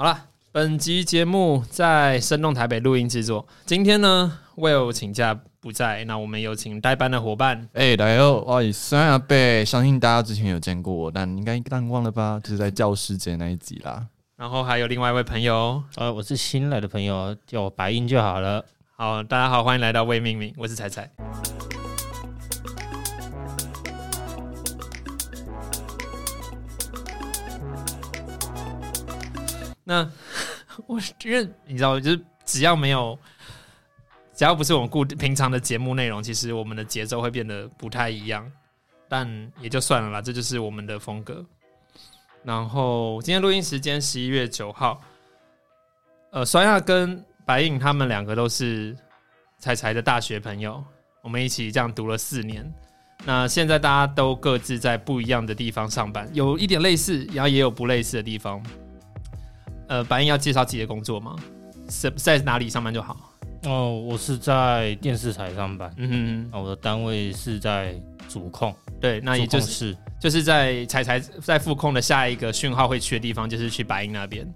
好了，本集节目在生动台北录音制作。今天呢，Will 请假不在，那我们有请代班的伙伴。哎，大家好，我是孙亚贝，相信大家之前有见过我，但应该淡忘了吧？就是在教师节那一集啦。然后还有另外一位朋友，呃，我是新来的朋友，叫我白英就好了。好，大家好，欢迎来到未命名，我是彩彩。那 我因为你知道，就是只要没有，只要不是我们固平常的节目内容，其实我们的节奏会变得不太一样。但也就算了啦，这就是我们的风格。然后今天录音时间十一月九号，呃，双亚跟白影他们两个都是彩彩的大学朋友，我们一起这样读了四年。那现在大家都各自在不一样的地方上班，有一点类似，然后也有不类似的地方。呃，白英要介绍自己的工作吗？是在哪里上班就好。哦，我是在电视台上班。嗯哼，我的单位是在主控。对，那也就是就是在彩彩在副控的下一个讯号会去的地方，就是去白银那边。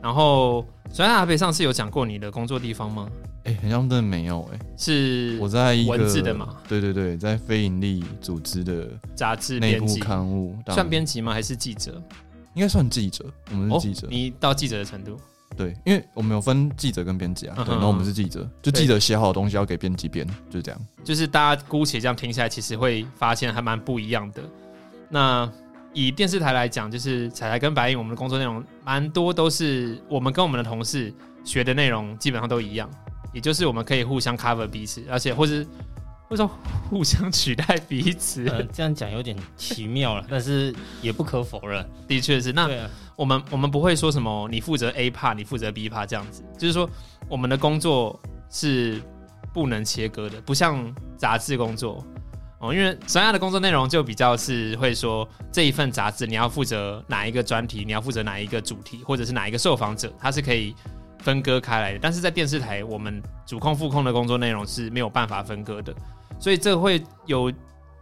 然后，所以阿北上次有讲过你的工作地方吗？哎，好像真的没有哎。是我在一个文字的嘛？对对对，在非盈利组织的杂志内部刊物，算编辑吗？还是记者？应该算记者，我们是记者。你到记者的程度？对，因为我们有分记者跟编辑啊。对，然后我们是记者，就记者写好的东西要给编辑编，就是这样。就是大家姑且这样听下来，其实会发现还蛮不一样的。那以电视台来讲，就是彩彩跟白影，我们的工作内容蛮多都是我们跟我们的同事学的内容基本上都一样，也就是我们可以互相 cover 彼此，而且或者。为什么互相取代彼此？这样讲有点奇妙了，但是也不可否认，的确是。那我们我们不会说什么你负责 A part，你负责 B part 这样子，就是说我们的工作是不能切割的，不像杂志工作哦。因为三亚的工作内容就比较是会说这一份杂志你要负责哪一个专题，你要负责哪一个主题，或者是哪一个受访者，它是可以分割开来的。但是在电视台，我们主控副控的工作内容是没有办法分割的。所以这会有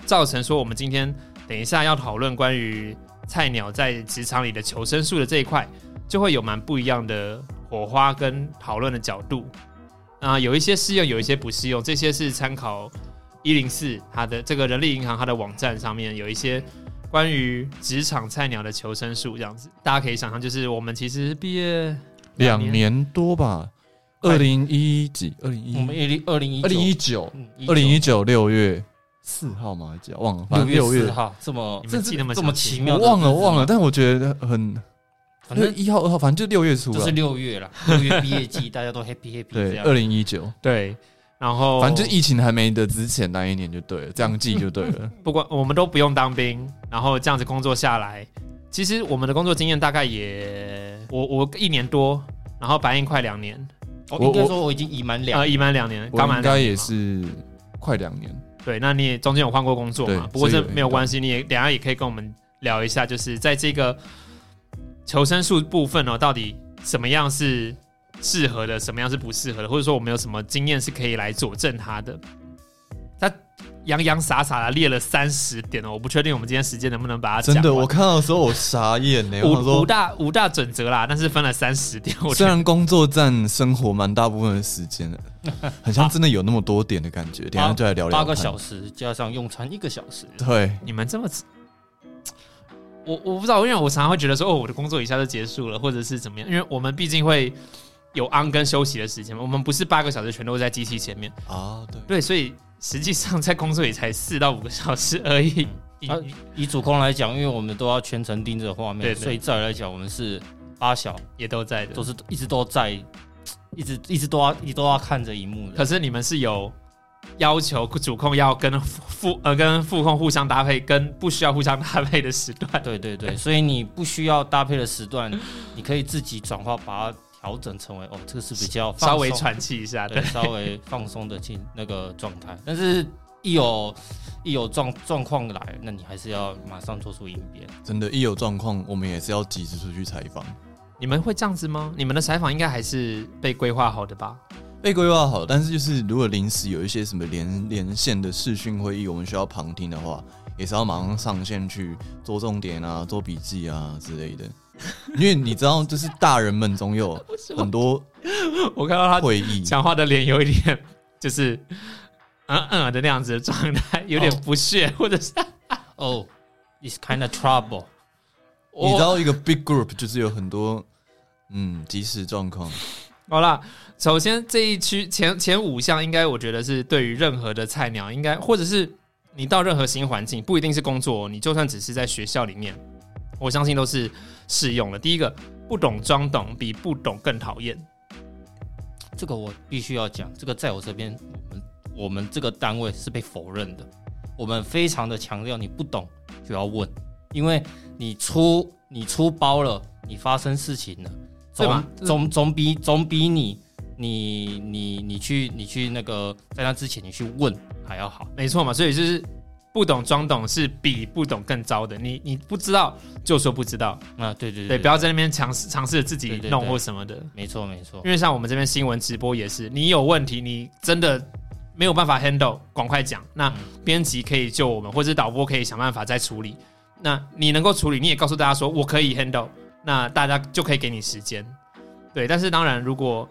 造成说，我们今天等一下要讨论关于菜鸟在职场里的求生术的这一块，就会有蛮不一样的火花跟讨论的角度啊，有一些适用，有一些不适用。这些是参考一零四它的这个人力银行它的网站上面有一些关于职场菜鸟的求生术这样子，大家可以想象，就是我们其实毕业两年多吧。二零一几？二零一？我们二零二零一二零一九，二零一九六月四号吗？还是忘了？六月四号，这么这记那么这么奇妙？我忘了忘了，但我觉得很，反正一号二号，反正就六月初，就是六月了。六月毕业季，大家都 happy happy。对，二零一九，对。然后，反正就疫情还没的之前那一年就对了，这样记就对了。不管我们都不用当兵，然后这样子工作下来，其实我们的工作经验大概也，我我一年多，然后白印快两年。我应该说我已经已满两，呃，已满两年，刚满应该也是快两年。对，那你也中间有换过工作嘛？不过这没有关系，你也等下也可以跟我们聊一下，就是在这个求生术部分哦，到底什么样是适合的，什么样是不适合的，或者说我们有什么经验是可以来佐证它的。洋洋洒洒的列了三十点哦，我不确定我们今天时间能不能把它真的。我看到的时候我傻眼呢。五五大五大准则啦，但是分了三十点。虽然工作占生活蛮大部分的时间的，很像真的有那么多点的感觉。等下就来聊聊。八个小时加上用餐一个小时。对，你们这么，我我不知道，因为我常常会觉得说，哦，我的工作一下就结束了，或者是怎么样？因为我们毕竟会有安跟休息的时间嘛，我们不是八个小时全都在机器前面啊。对对，所以。实际上在工作也才四到五个小时而已。以 以主控来讲，因为我们都要全程盯着画面，所以再来讲，我们是八小也都在的，都是一直都在，一直一直都要你都要看着荧幕。可是你们是有要求主控要跟副呃跟副控互相搭配，跟不需要互相搭配的时段。对对对，所以你不需要搭配的时段，你可以自己转化把它。调整成为哦，这个是比较稍微喘气一下，对，稍微放松的进那个状态。但是，一有一有状状况来，那你还是要马上做出应变。真的，一有状况，我们也是要及时出去采访。你们会这样子吗？你们的采访应该还是被规划好的吧？被规划好，但是就是如果临时有一些什么连连线的视讯会议，我们需要旁听的话。也是要马上上线去做重点啊、做笔记啊之类的。因为你知道，就是大人们总有 很多我看到他会议，讲话的脸有一点就是嗯嗯的那样子的状态，有点不屑，或者是哦、i t s kind of trouble。你知道一个 big group 就是有很多嗯即时状况。好啦，首先这一区前前五项，应该我觉得是对于任何的菜鸟，应该或者是你到任何新环境，不一定是工作，你就算只是在学校里面，我相信都是适用了。第一个，不懂装懂比不懂更讨厌。这个我必须要讲，这个在我这边，我们我们这个单位是被否认的。我们非常的强调，你不懂就要问，因为你出你出包了，你发生事情了，总总总比总比你你你你去你去那个在那之前你去问还要好。没错嘛，所以就是不懂装懂是比不懂更糟的。你你不知道就说不知道，啊，对对对，不要在那边尝试尝试自己弄或什么的。没错没错因，为像我们这边新闻直播也是，你有问题，你真的没有办法 handle，赶快讲。那嗯编辑可以救我们，或者导播可以想办法再处理。那你能够处理，你也告诉大家说我可以 handle，那大家就可以给你时间。对，但是当然，如果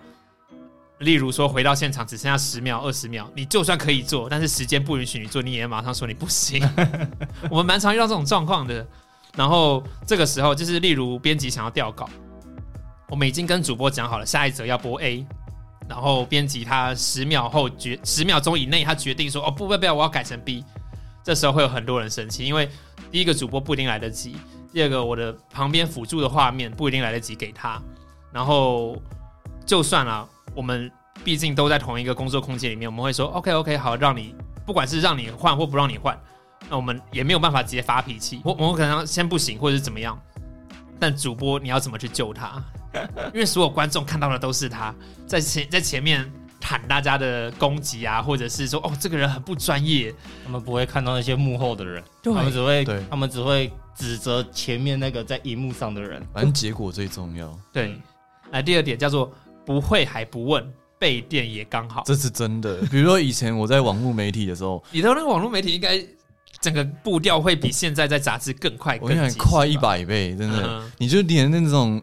例如说回到现场只剩下十秒、二十秒，你就算可以做，但是时间不允许你做，你也马上说你不行。我们蛮常遇到这种状况的。然后这个时候就是，例如编辑想要调稿，我们已经跟主播讲好了，下一则要播 A，然后编辑他十秒后决十秒钟以内他决定说哦不不不要，我要改成 B，这时候会有很多人生气，因为第一个主播不一定来得及，第二个我的旁边辅助的画面不一定来得及给他，然后就算了，我们毕竟都在同一个工作空间里面，我们会说 OK OK 好，让你不管是让你换或不让你换，那我们也没有办法直接发脾气，我我们可能先不行或者是怎么样，但主播你要怎么去救他？因为所有观众看到的都是他在前在前面喊大家的攻击啊，或者是说哦这个人很不专业，他们不会看到那些幕后的人，对他们只会对他们只会指责前面那个在荧幕上的人。反正结果最重要，对。来第二点叫做不会还不问，备电也刚好。这是真的。比如说以前我在网络媒体的时候，你的那个网络媒体应该整个步调会比现在在杂志更快，我跟你讲快一吧。百倍，真的。嗯你就连那种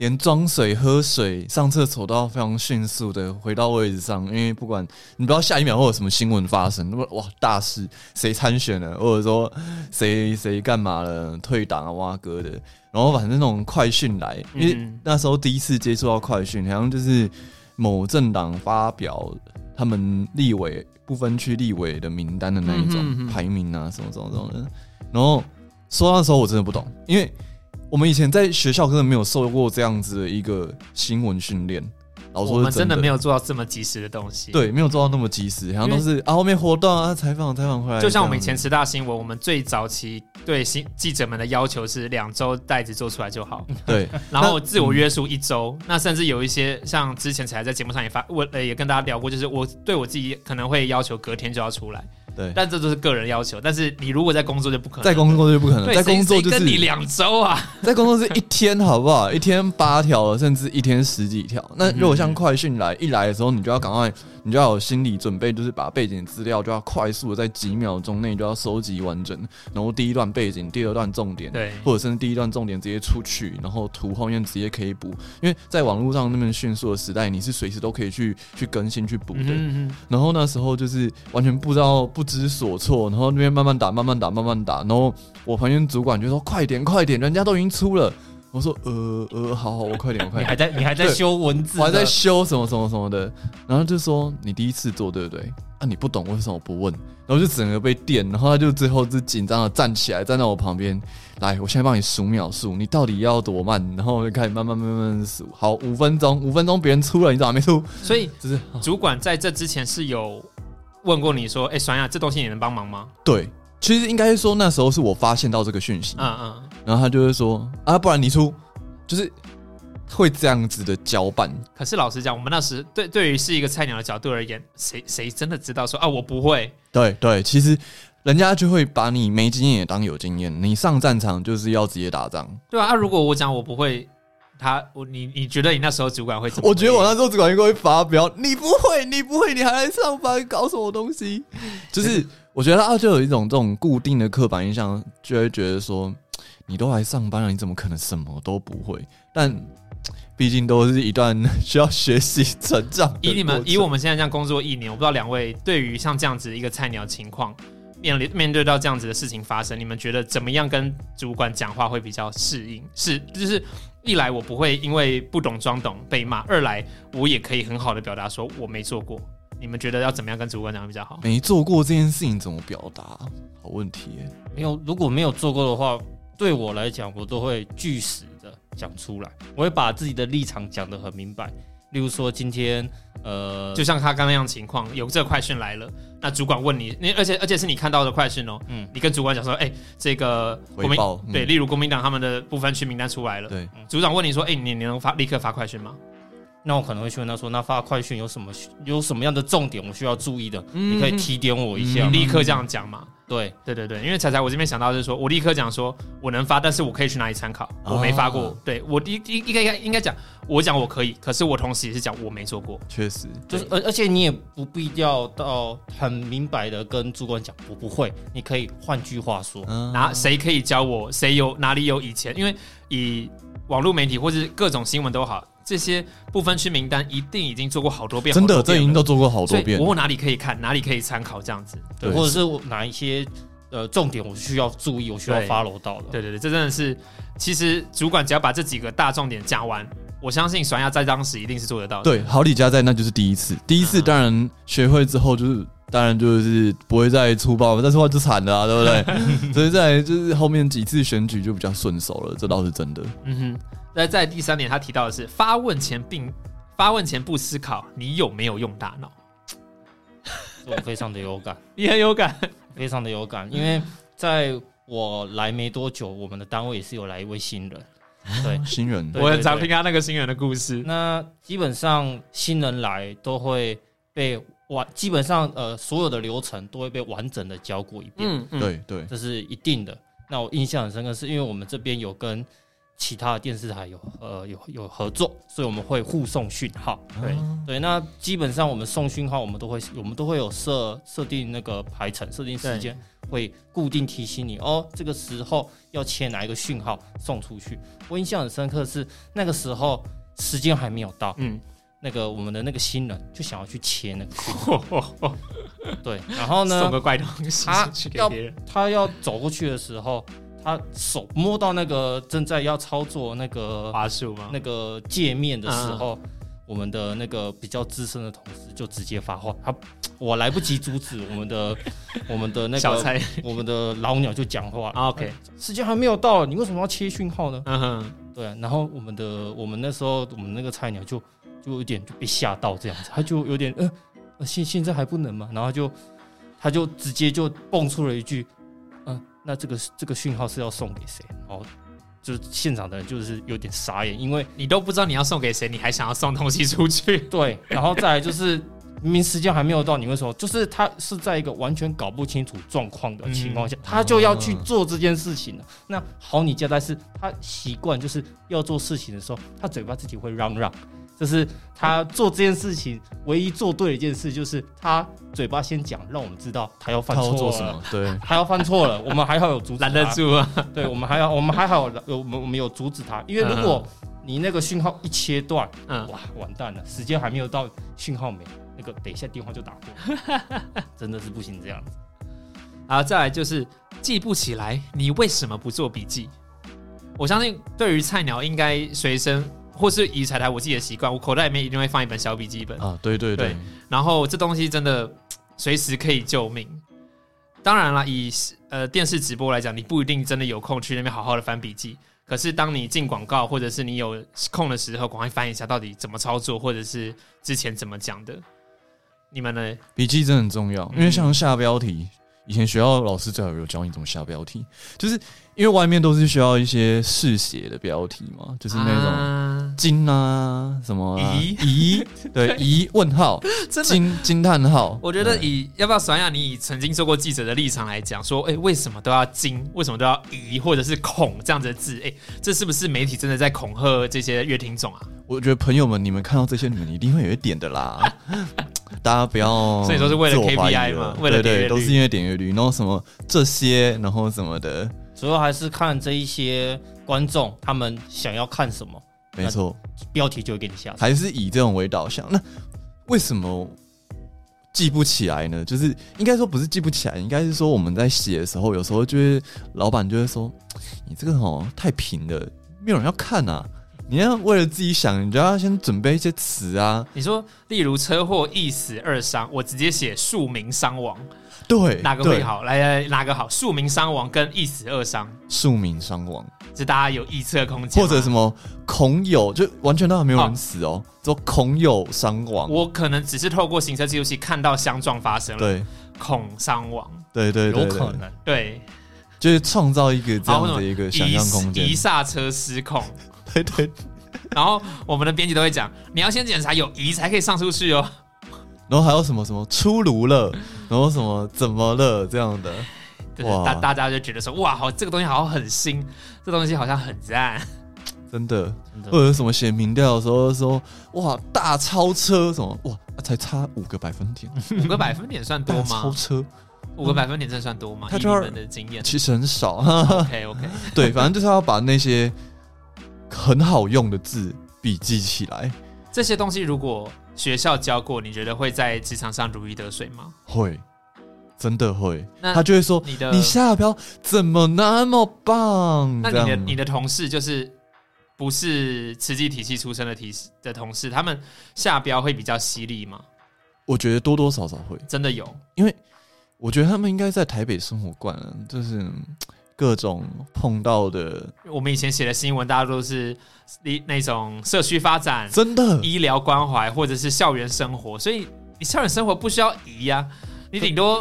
连装水、喝水、上厕所都要非常迅速的回到位置上，因为不管你不知道下一秒会有什么新闻发生，那么哇大事谁参选了，或者说谁谁干嘛了，退党啊、挖哥的，然后反正那种快讯来，因为嗯。那时候第一次接触到快讯，好像就是某政党发表他们立委不分区立委的名单的那一种排名啊，什么什么什么的。然后说那时候我真的不懂，因为我们以前在学校根本没有受过这样子的一个新闻训练。老实说我们真的的没有做到这么及时的东西。，对，没有做到那么及时，好像都是啊后面活动啊采访采访回来，就像我们以前十大新闻，我们最早期对新记者们的要求是两周袋子做出来就好，对 然后自我约束一周。那甚至有一些像之前才在节目上也发，我呃也跟大家聊过，就是我对我自己可能会要求隔天就要出来，对，但这都是个人要求。但是你如果在工作就不可能，在工作就不可能，在工作就是跟你两周啊，在工作是一天，好不好？一天八条，甚至一天十几条。那如果像快讯来一来的时候，你就要赶快，你就要有心理准备，就是把背景资料就要快速的在几秒钟内就要收集完整，然后第一段背景，第二段重点，对或者甚至第一段重点直接出去，然后图后面直接可以补，因为在网络上那么迅速的时代，你是随时都可以去去更新去补的。嗯嗯然后那时候就是完全不知道不知所措，然后那边慢慢打，慢慢打，慢慢打。然后我旁边主管就说：“快点，快点，人家都已经出了。”我说：“呃呃，好好，我快点，我快点。你还在你还在修文字，我还在修什么什么什么的。”然后就说：“你第一次做对不对？啊，你不懂为什么不问？”然后就整个被电，然后他就最后是紧张的站起来，站在我旁边，来，我现在帮你数秒数，你到底要多慢？然后我就开始慢慢慢慢数。好，五分钟，五分钟，别人出了，你怎么还没出？所以 就是主管在这之前是有问过你说，哎、酸亚，这东西你能帮忙吗？对，其实应该是说那时候是我发现到这个讯息，嗯嗯，然后他就会说啊，不然你出，就是会这样子的交办。可是老实讲，我们那时对对于是一个菜鸟的角度而言，谁谁真的知道说啊，我不会？对对，其实人家就会把你没经验也当有经验，你上战场就是要直接打仗。对啊，啊，如果我讲我不会，他我你你觉得你那时候主管会怎么？我觉得我那时候主管应该会发飙，你不会，你不会，你还来上班搞什么东西？就是 我觉得他就有一种这种固定的刻板印象，就会觉得说，你都来上班了，你怎么可能什么都不会？但毕竟都是一段需要学习成长以你们以我们现在这样工作一年，我不知道两位对于像这样子一个菜鸟情况，面临面对到这样子的事情发生，你们觉得怎么样跟主管讲话会比较适应？是就是一来我不会因为不懂装懂被骂，二来我也可以很好的表达说我没做过。你们觉得要怎么样跟主管讲比较好？没做过这件事情怎么表达？好问题耶、没有，如果没有做过的话，对我来讲，我都会据实的讲出来，我会把自己的立场讲得很明白。例如说，今天呃，就像他刚刚那样情况，有这快讯来了，那主管问你，你而且而且是你看到的快讯哦，嗯你跟主管讲说，哎、这个国民回报嗯对，例如国民党他们的部分区名单出来了，对，组长问你说，哎、你你能发立刻发快讯吗？那我可能会去问他说，那发快讯有什么有什么样的重点我需要注意的？你可以提点我一下立刻这样讲嘛？对，对对对，因为彩彩我这边想到就是说我立刻讲说我能发，但是我可以去哪里参考？我没发过，哦对我应应应该应该讲，我讲我可以，可是我同时也是讲我没做过。确实，就是而而且你也不必要到很明白的跟主管讲我不会，你可以换句话说，嗯哪谁可以教我？谁有哪里有以前？因为以网络媒体或是各种新闻都好，这些不分区名单一定已经做过好多遍，真的，这已经都做过好多遍。我哪里可以看，哪里可以参考这样子。对或者是我哪一些呃重点我需要注意，我需要对 follow 到的。对对对，这真的是，其实主管只要把这几个大重点讲完，我相信爽亚在当时一定是做得到的。对，好李家在那就是第一次，第一次嗯当然学会之后就是。当然就是不会再粗暴，再粗暴就惨了啊，对不对？所以在就是后面几次选举就比较顺手了，这倒是真的。嗯哼。那在第三点，他提到的是发问前并发问前不思考，你有没有用大脑？这我非常的有感，你很有感。非常的有感，因为在我来没多久，我们的单位也是有来一位新人，对。新人对我很常听他那个新人的故事。那基本上新人来都会被完，基本上呃所有的流程都会被完整的教过一遍，嗯嗯，对对，这是一定的。那我印象很深刻，是因为我们这边有跟其他的电视台有呃有有合作，所以我们会互送讯号。对对，那基本上我们送讯号，我们都会我们都会有设设定那个排程，设定时间，会固定提醒你哦，这个时候要切哪一个讯号送出去。我印象很深刻是那个时候时间还没有到，嗯，那个我们的那个新人就想要去切那个讯号，对，然后呢送，个怪东西他去给要别人。他要走过去的时候，他手摸到那个正在要操作那个花束吗？那个界面的时嗯候，我们的那个比较资深的同事就直接发话，他 我来不及阻止我们的 我们的那个。我们的老鸟就讲话啊 OK，时间还没有到，你为什么要切讯号呢？嗯哼，对啊，然后我们的我们那时候我们那个菜鸟就就有点就被吓到这样子，他就有点呃呃现现在还不能嘛？然后就他就直接就蹦出了一句，嗯、那这个这个讯号是要送给谁？哦就是现场的人就是有点傻眼，因为你都不知道你要送给谁，你还想要送东西出去？对，然后再来就是。明明时间还没有到，你为什么？就是他是在一个完全搞不清楚状况的情况下，他就要去做这件事情了。那好，你交代是他习惯就是要做事情的时候，他嘴巴自己会嚷嚷，这是他做这件事情唯一做对的一件事，就是他嘴巴先讲，让我们知道他要犯错做什么？对，他要犯错了，我们还好有阻止，拦得住啊？对我们还要，我们还好有我们我们有阻止他，因为如果你那个讯号一切断，嗯，哇，完蛋了，时间还没有到，讯号没，那个等一下电话就打过，真的是不行这样子。啊再来就是记不起来，你为什么不做笔记？我相信对于菜鸟应该随身，或是以彩台我自己的习惯，我口袋里面一定会放一本小笔记本。啊，对对对对，然后这东西真的随时可以救命。当然了，以呃电视直播来讲，你不一定真的有空去那边好好的翻笔记。可是当你进广告，或者是你有空的时候，赶快翻一下到底怎么操作，或者是之前怎么讲的。你们呢？笔记真的很重要，因为像下标题，以前学校老师最好有教你怎么下标题，就是因为外面都是需要一些试写的标题嘛，就是那种种惊啊什么啊疑疑，对疑问号 真的。惊惊叹号，我觉得以要不要爽亚，你以曾经做过记者的立场来讲，说，哎、为什么都要惊，为什么都要疑，或者是恐这样子的字？哎、这是不是媒体真的在恐吓这些乐听众啊？我觉得朋友们，你们看到这些，你们一定会有一点的啦。大家不要，所以说是为了 KPI 嘛为了对对，点阅率都是因为点阅率，然后什么这些，然后什么的，主要还是看这一些观众他们想要看什么，没错，标题就会给你下。还是以这种为导向。那为什么记不起来呢？就是应该说不是记不起来，应该是说我们在写的时候，有时候就是老板就会说，你这个哦太平了，没有人要看啊。你要为了自己想，你就要先准备一些词啊。你说，例如车祸一死二伤，我直接写数名伤亡，对，哪个会？好？来来，哪个好？庶民伤亡跟一死二伤，庶民伤亡，这大家有臆测空间。或者什么恐有，就完全都还没有人死哦，说恐有伤亡。我可能只是透过行车记录器看到相撞发生了，对恐伤亡，对对对，对有可，能，对，就是创造一个这样好的一个想象空间一。刹车失控。对对，然后我们的编辑都会讲，你要先检查有疑才可以上出去哦。然后还有什么什么出炉了，然后什么怎么了这样的，就是哇大大家就觉得说，哇，好，这个东西好像很新，这东西好像很赞。真的。或者什么写民调的时候说，哇大超车什么，哇才差五个百分点，五个百分点算多吗超吗？车五个百分点真的算多吗？他就要们的经验其实很少。，OK OK，对，反正就是要把那些很好用的字笔记起来。这些东西如果学校教过，你觉得会在职场上如鱼得水吗？会，真的会。那他就会说你的你下标怎么那么棒？那你的你的同事就是不是慈济体系出身的体的同事，他们下标会比较犀利吗？我觉得多多少少会，真的有，因为我觉得他们应该在台北生活惯了，就是嗯各种碰到的，我们以前写的新闻，大家都是那那种社区发展、真的？医疗关怀或者是校园生活，所以你校园生活不需要移呀、你顶多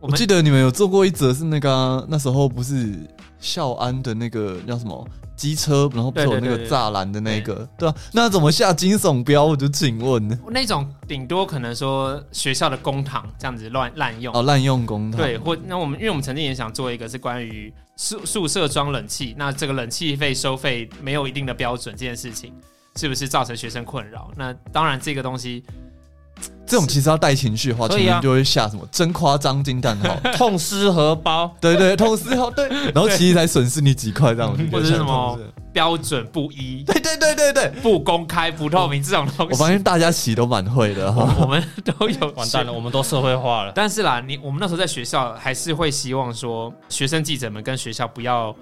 我我们记得你们有做过一则是那个啊、那时候不是孝安的那个叫什么机车，然后不是有那个栅栏的那个，对啊，那怎么下惊悚标？我就请问，那种顶多可能说学校的公堂这样子乱滥用。哦，滥用公堂，对，或那我们因为我们曾经也想做一个是关于宿宿舍装冷气，那这个冷气费收费没有一定的标准这件事情，是不是造成学生困扰？那当然这个东西这种其实要带情绪的话，前面就会下什么真夸张惊叹号，痛失荷包，对对，痛失荷对，然后其实才损失你几块这样子，或者是什么标准不一、对对对对对，不公开、不透明这种东西，我发现大家洗都蛮会的。哈。我们都有。完蛋了，我们都社会化了。但是啦，你我们那时候在学校还是会希望说，学生记者们跟学校不要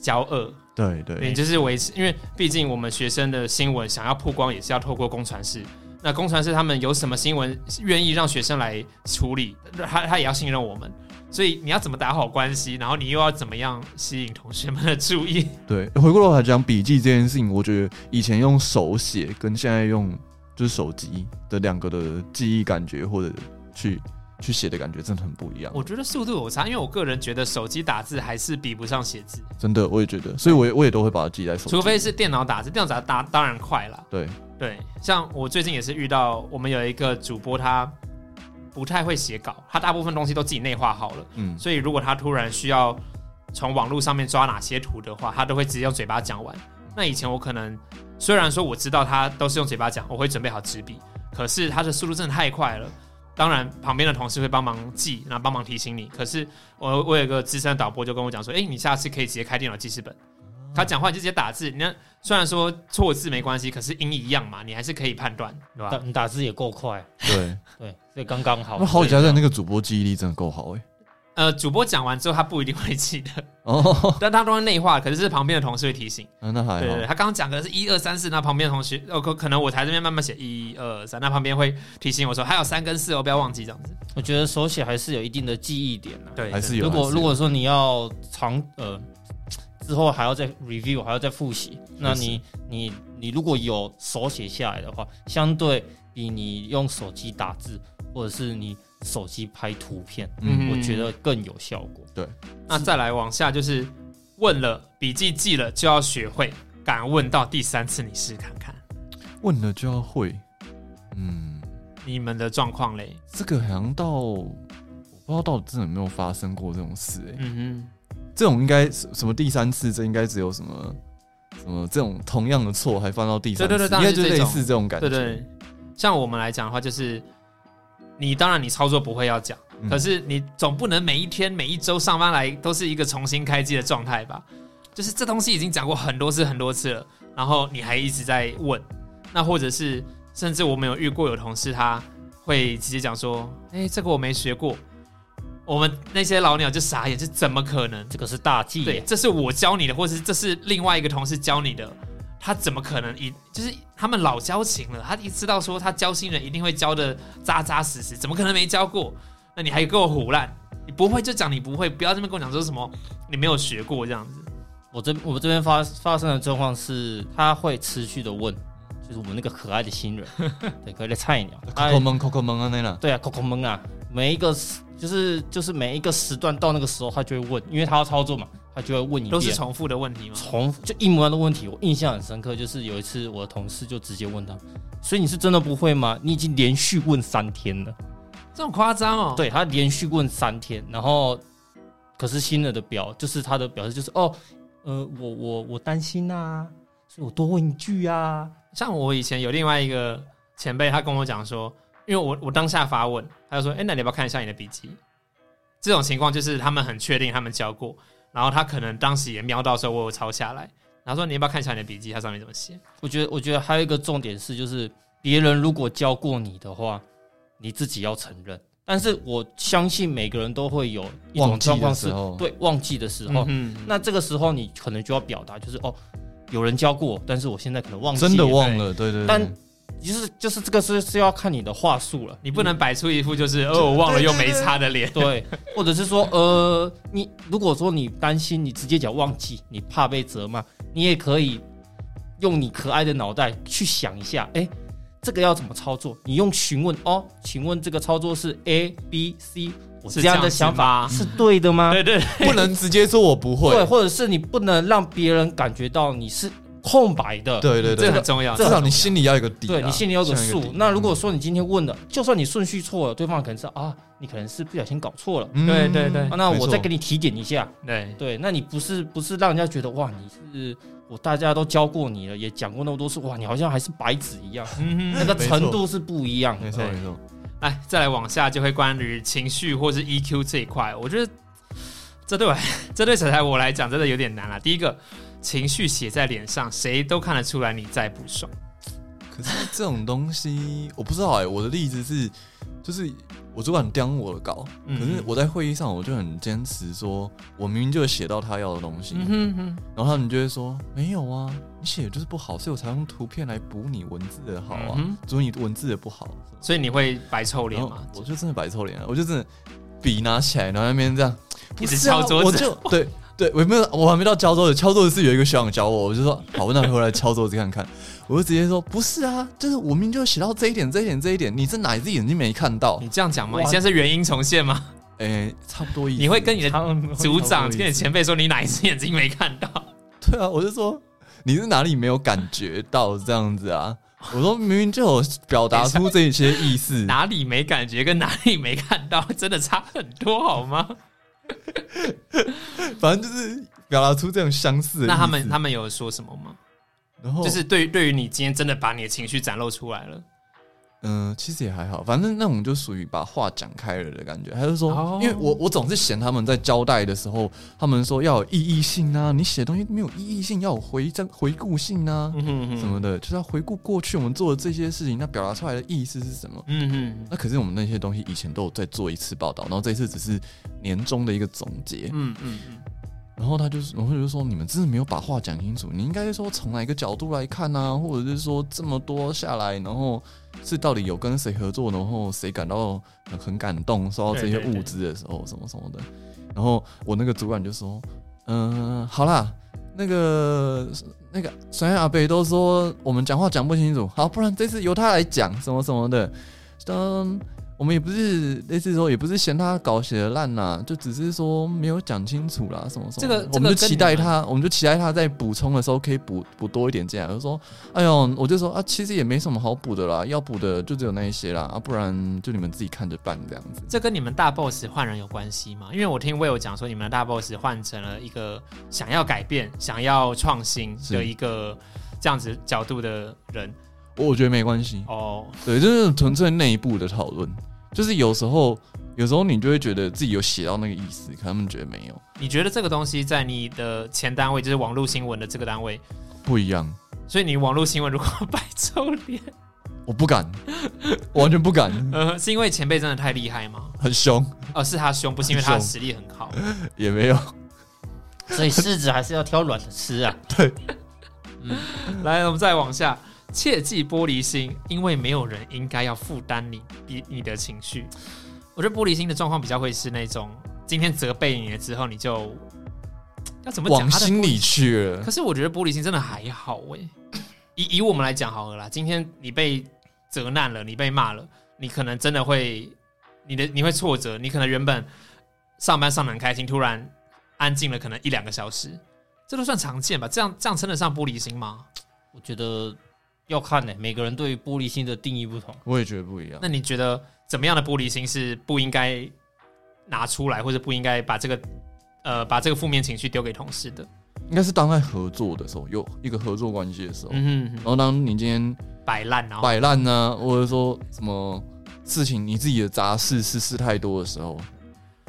交恶，对对，也，就是维持，因为毕竟我们学生的新闻想要曝光，也是要透过公传室。那工程师他们有什么新闻愿意让学生来处理，他他也要信任我们。所以你要怎么打好关系，然后你又要怎么样吸引同学们的注意？对，回过头来讲笔记这件事情，我觉得以前用手写跟现在用就是手机的两个的记忆感觉，或者去去写的感觉，真的很不一样。我觉得速度有差，因为我个人觉得手机打字还是比不上写字，真的，我也觉得，所以我也我也都会把它记在手机。除非是电脑打字，电脑打字打当然快了。对，对，像我最近也是遇到，我们有一个主播，他不太会写稿，他大部分东西都自己内化好了，嗯，所以如果他突然需要从网络上面抓哪些图的话，他都会直接用嘴巴讲完。那以前我可能虽然说我知道他都是用嘴巴讲，我会准备好纸笔，可是他的速度真的太快了。当然，旁边的同事会帮忙记，然后帮忙提醒你。可是我我有一个资深的导播就跟我讲说：“哎、你下次可以直接开电脑记事本，他讲话你就直接打字。你看，虽然说错字没关系，可是音一样嘛，你还是可以判断，对打吧？你打字也够快，对，对，所以刚刚好那。好几家在那个主播记忆力真的够好哎。呃，主播讲完之后，他不一定会记得，哦，但他都会内化。可是是旁边的同事会提醒。嗯那还对对对，好。他刚刚讲的是一二三四，那旁边的同学，哦，可可能我台这边慢慢写一二三，那旁边会提醒我说还有三跟四哦，不要忘记这样子。我觉得手写还是有一定的记忆点的。对，还是有如果还是有如果说你要长呃之后还要再 review 还要再复习，那你你你如果有手写下来的话，相对比你用手机打字或者是你手机拍图片，嗯，我觉得更有效果。对那再来往下就是问了笔记记了就要学会，敢问到第三次你试看看问了就要会。嗯，你们的状况嘞。这个好像到我不知道到底真的有没有发生过这种事哎。嗯这种应该什什么第三次，这应该只有什么什么这种同样的错还犯到第三次，对对对当应该就类似这种感觉。对对，像我们来讲的话，就是你当然你操作不会要讲，嗯可是你总不能每一天每一周上班来都是一个重新开机的状态吧？就是这东西已经讲过很多次很多次了，然后你还一直在问，那或者是甚至我们有遇过有同事他会直接讲说：“哎、这个我没学过。”我们那些老鸟就傻眼，这怎么可能？这个是大忌对，这是我教你的，或是这是另外一个同事教你的，他怎么可能一就是他们老交情了，他一知道说他教新人一定会教的扎扎实实，怎么可能没教过？那你还给我胡乱，你不会就讲你不会，不要这边跟我讲说什么你没有学过这样子。我这我这边发发生的状况是，他会持续的问，就是我们那个可爱的新人，对，可爱的菜鸟，抠抠蒙抠抠蒙啊那啦，对啊，扣扣蒙啊，每一个时就是就是每一个时段到那个时候，他就会问，因为他要操作嘛，他就会问一遍，都是重复的问题吗？重复就一模一样的问题。我印象很深刻，就是有一次我的同事就直接问他，所以你是真的不会吗？你已经连续问三天了，这么夸张哦。，对他连续问三天，然后可是新的的表就是他的表示就是哦，呃，我我我担心啊，所以我多问一句啊，像我以前有另外一个前辈，他跟我讲说，因为我我当下发问，他就说：“哎、那你要不要看一下你的笔记？”这种情况就是他们很确定他们教过，然后他可能当时也瞄到时候我有抄下来，然后说：“你要不要看一下你的笔记？它上面怎么写我觉得，我觉得还有一个重点是，就是别人如果教过你的话，你自己要承认。但是我相信每个人都会有一种忘记状况是的时，候，对忘记的时候，嗯那这个时候你可能就要表达，就是哦，有人教过，但是我现在可能忘记了，真的忘了，对对对。但就是就是这个是是要看你的话术了，你不能摆出一副就是哦我忘了又没擦的脸。对，或者是说，呃，你如果说你担心，你直接讲忘记，你怕被责骂，你也可以用你可爱的脑袋去想一下，哎，这个要怎么操作？你用询问哦，请问这个操作是 A B C，我这样的是这样子想法是对的吗？对对，不能直接说我不会对，或者是你不能让别人感觉到你是空白的，对对对这，很重要。至少你心里要有个底啊，对你心里有个数。那如果说你今天问的，就算你顺序错了，对方可能是啊，你可能是不小心搞错了。嗯对对对啊、那我再给你你提点一下，对对，那你不是不是让人家觉得哇，你是我大家都教过你了，也讲过那么多次，哇，你好像还是白纸一样，那个程度是不一样的。没错没错，来再来往下就会关于情绪或是 EQ 这一块，我觉得这对我这对彩彩我来讲真的有点难了。第一个，情绪写在脸上，谁都看得出来你在不爽。可是这种东西我不知道哎、我的例子是，就是我主管刁我的稿，嗯。可是我在会议上我就很坚持说，我明明就有写到他要的东西，嗯哼哼，然后他们就会说没有啊，你写的就是不好，所以我才用图片来补你文字的好啊，嗯所以你文字的不好，所以你会白臭脸吗？我就真的白臭脸啊，我就真的笔拿起来，然后那边这样一直不是啊敲桌子我就对对，我没有，我还没到敲桌子，敲桌子是有一个学长教我，我就说好，那回来敲桌子看看，我就直接说不是啊，就是我明明就写到这一点，这一点，这一点，你是哪一只眼睛没看到？你这样讲吗？你现在是原因重现吗？哎、差不多意思。你会跟你的组长、跟你前辈说你哪一只眼睛没看到？对啊，我就说你是哪里没有感觉到这样子啊？我说明明就有表达出这些意思，哪里没感觉跟哪里没看到，真的差很多好吗？反正就是表达出这种相似的。那他们他们有说什么吗？然后就是对于对于你今天真的把你的情绪展露出来了，嗯、其实也还好，反正那种就属于把话讲开了的感觉。他是说，哦因为我我总是嫌他们在交代的时候，他们说要有意义性啊，你写的东西没有意义性，要有回正回顾性啊、什么的，就是要回顾过去我们做的这些事情，那表达出来的意思是什么？嗯嗯，那可是我们那些东西以前都有在做一次报道，然后这一次只是年终的一个总结。嗯嗯嗯，然后他就是，然后就说你们真的没有把话讲清楚，你应该说从哪一个角度来看啊，或者是说这么多下来，然后是到底有跟谁合作，然后谁感到很感动，收到这些物资的时候，什么什么的。然后我那个主管就说，嗯、好啦，那个那个酸阿北都说我们讲话讲不清楚，好，不然这次由他来讲什么什么的，嗯。我们也不是类似说，也不是嫌他稿写的烂呐，就只是说没有讲清楚啦，什么什么的。这个我们就期待他，我们就期待他在补充的时候可以补补多一点进来。我就说，哎呦，我就说啊，其实也没什么好补的啦，要补的就只有那一些啦，啊，不然就你们自己看着办这样子。这跟你们大 boss 换人有关系吗？因为我听 Will 讲说，你们的大 boss 换成了一个想要改变、想要创新的一个这样子角度的人我我觉得没关系，哦。对，就是纯粹内部的讨论。就是有时候，有时候你就会觉得自己有写到那个意思，可他们觉得没有，你觉得这个东西在你的前单位，就是网络新闻的这个单位，不一样。所以你网络新闻如果 摆臭脸，我不敢，我完全不敢，呃，是因为前辈真的太厉害吗？很凶，哦，是他凶，不是因为他的实力很好。也没有。所以柿子还是要挑软的吃啊。对，嗯来，我们再往下，切忌玻璃心，因为没有人应该要负担你你你的情绪。我觉得玻璃心的状况比较会是那种，今天责备你了之后，你就要怎么讲往心里去了可。是我觉得玻璃心真的还好诶、以以我们来讲好了啦，今天你被责难了，你被骂了，你可能真的会，你的你会挫折，你可能原本上班上的很开心，突然安静了可能一两个小时，这都算常见吧？这样这样称得上玻璃心吗？我觉得要看呢、每个人对于玻璃心的定义不同。我也觉得不一样。那你觉得怎么样的玻璃心是不应该拿出来，或者不应该把这个呃把这个负面情绪丢给同事的？应该是当在合作的时候，有一个合作关系的时候，嗯哼然后当你今天摆烂，啊摆烂呢，或者说什么事情你自己的杂事事事太多的时候，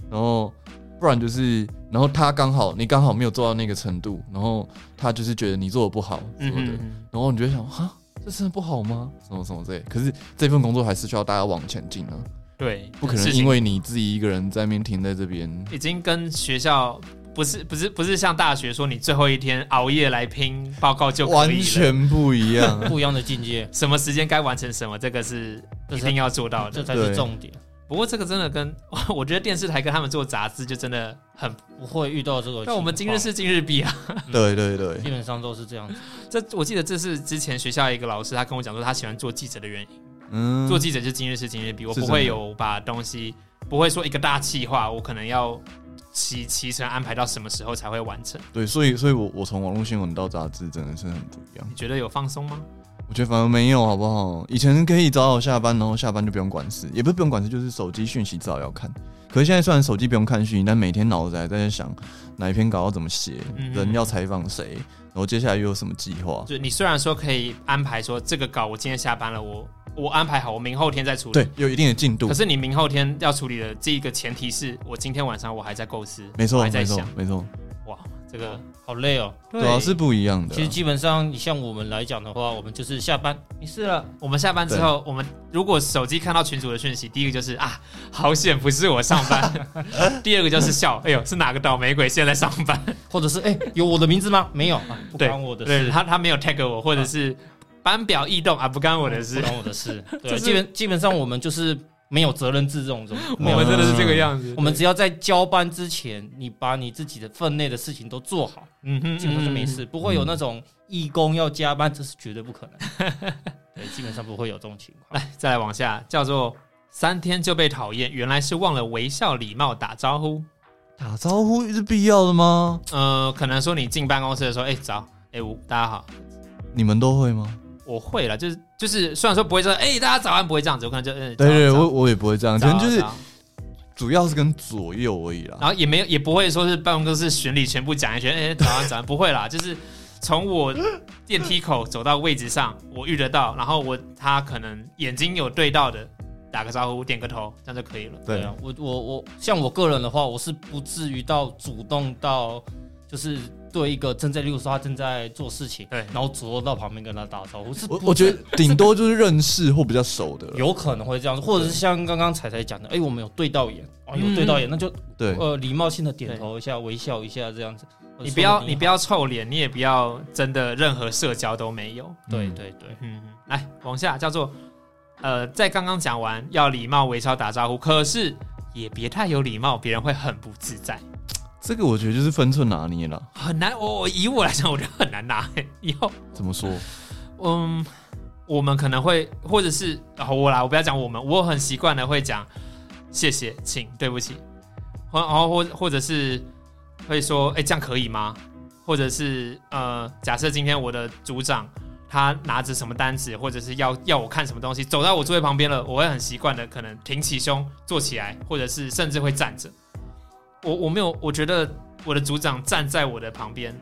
然后不然就是，然后他刚好你刚好没有做到那个程度，然后他就是觉得你做的不好什么的，然后你就会想哈，这真的不好吗？什么什么之类。可是这份工作还是需要大家往前进啊，对，不可能因为你自己一个人在那边停在这边。已经跟学校不是不是不是像大学说你最后一天熬夜来拼报告就可完以了，全不一样，不一样的境界，什么时间该完成什么，这个是一定要做到的。这才是重点。不过这个真的跟 我觉得电视台跟他们做杂志就真的很，不会遇到这个。但我们今日事今日毕啊。对对对基，本上都是这样子。这我记得这是之前学校一个老师他跟我讲说他喜欢做记者的原因。嗯，做记者就今日事今日毕，我不会有把东西不会说一个大计划，我可能要骑骑程安排到什么时候才会完成。对，所以所以我我从网络新闻到杂志真的是很不一样。你觉得有放松吗？我觉得反而没有，好不好？以前可以早早下班，然后下班就不用管事，也不是不用管事，就是手机讯息早要看。可是现在虽然手机不用看讯息，但每天脑子还在想哪一篇稿要怎么写，嗯人要采访谁，然后接下来又有什么计划。就你虽然说可以安排说这个稿我今天下班了，我我安排好，我明后天再处理。对，有一定的进度可。是你明后天要处理的这一个前提是我今天晚上我还在构思，没错，我还在想，，没错，哇，这个好累哦。对啊，是不一样的啊。其实基本上，你像我们来讲的话，我们就是下班没事了，我们下班之后，我们如果手机看到群主的讯息，第一个就是啊，好险不是我上班；第二个就是笑，哎呦，是哪个倒霉鬼现在上班？或者是哎、有我的名字吗？没有啊，不关我的对事，他他没有 tag 我，或者是班表异动啊，不干我的事不。关我的事。对，就是基本基本上我们就是没有责任制这种东西。我们真的是这个样子。我们只要在交班之前，你把你自己的分内的事情都做好，嗯哼基本上就没事，不会有那种义工要加班，这是绝对不可能。对，基本上不会有这种情况。来，再来往下，叫做三天就被讨厌，原来是忘了微笑礼貌打招呼。打招呼是必要的吗？呃，可能说你进办公室的时候，哎、早，哎、我大家好，你们都会吗？我会了，就是就是，虽然说不会说，哎、大家早安，不会这样子，我可能就，嗯，对对，我我也不会这样，可早能就是主要是跟左右而已啦。然后也没有，也不会说是办公室巡礼全部讲一圈，哎、早安早安，不会啦，就是从我电梯口走到位置上，我遇得到，然后我他可能眼睛有对到的，打个招呼，点个头，这样就可以了。对啊，我我我像我个人的话，我是不至于到主动到就是对一个正在，例如说他正在做事情，对。然后主动到旁边跟他打招呼，是我我觉得顶多就是认识或比较熟的。有可能会这样，或者是像刚刚彩彩讲的，哎、我们有对到眼，哦，有对到眼，那就对，呃礼貌性的点头一下，微笑一下这样子。你不要，你不要臭脸，你也不要真的任何社交都没有。对嗯对。对，嗯，来往下叫做，呃，在刚刚讲完要礼貌微笑打招呼，可是也别太有礼貌，别人会很不自在，这个我觉得就是分寸拿捏了。很难。我我以我来讲，我觉得很难拿。以后，怎么说？嗯，我们可能会，或者是啊我来，我不要讲我们，我很习惯的会讲谢谢，请，对不起，或然后或或者是会说，哎、这样可以吗？或者是呃，假设今天我的组长他拿着什么单子，或者是要要我看什么东西，走到我座位旁边了，我会很习惯的可能挺起胸坐起来，或者是甚至会站着。我我没有，我觉得我的组长站在我的旁边，